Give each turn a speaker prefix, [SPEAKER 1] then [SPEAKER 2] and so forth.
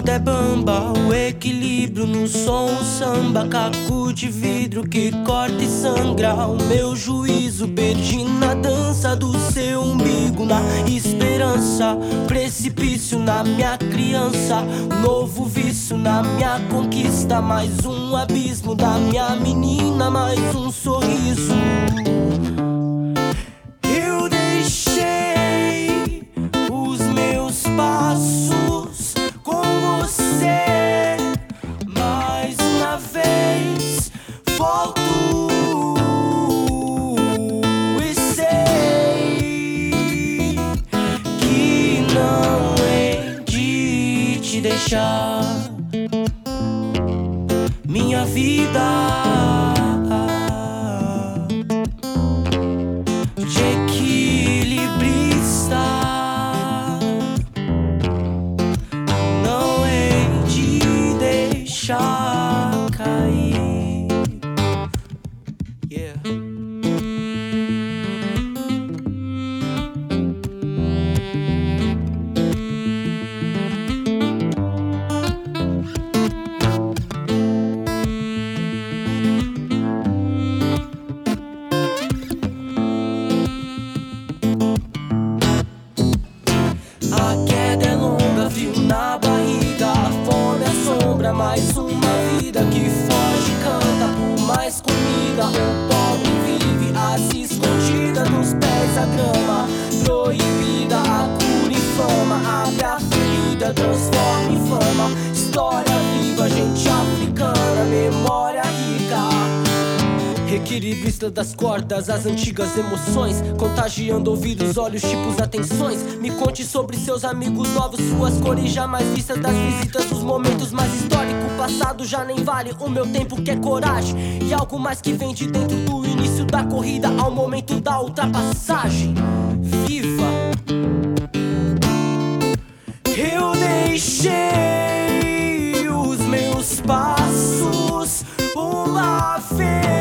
[SPEAKER 1] samba, o equilíbrio no som, o samba, caco de vidro que corta e sangra. O meu juízo, perdi na dança do seu umbigo, na esperança, precipício na minha criança, novo vício na minha conquista, mais um abismo da minha menina, mais um sorriso. Deixar minha vida. Vida que foge, canta por mais comida. O pobre vive às escondidas nos pés a grama. Proibida, a cura inflama. Abre a ferida, transforma em fama. História viva, gente africana, memória. Equilibrista das cordas, as antigas emoções. Contagiando ouvidos, olhos, tipos, atenções. Me conte sobre seus amigos novos Suas cores jamais vistas. Das visitas Os momentos mais históricos. Passado já nem vale o meu tempo que é coragem. E algo mais que vem de dentro do início da corrida Ao momento da ultrapassagem. Viva! Eu deixei os meus passos uma vez.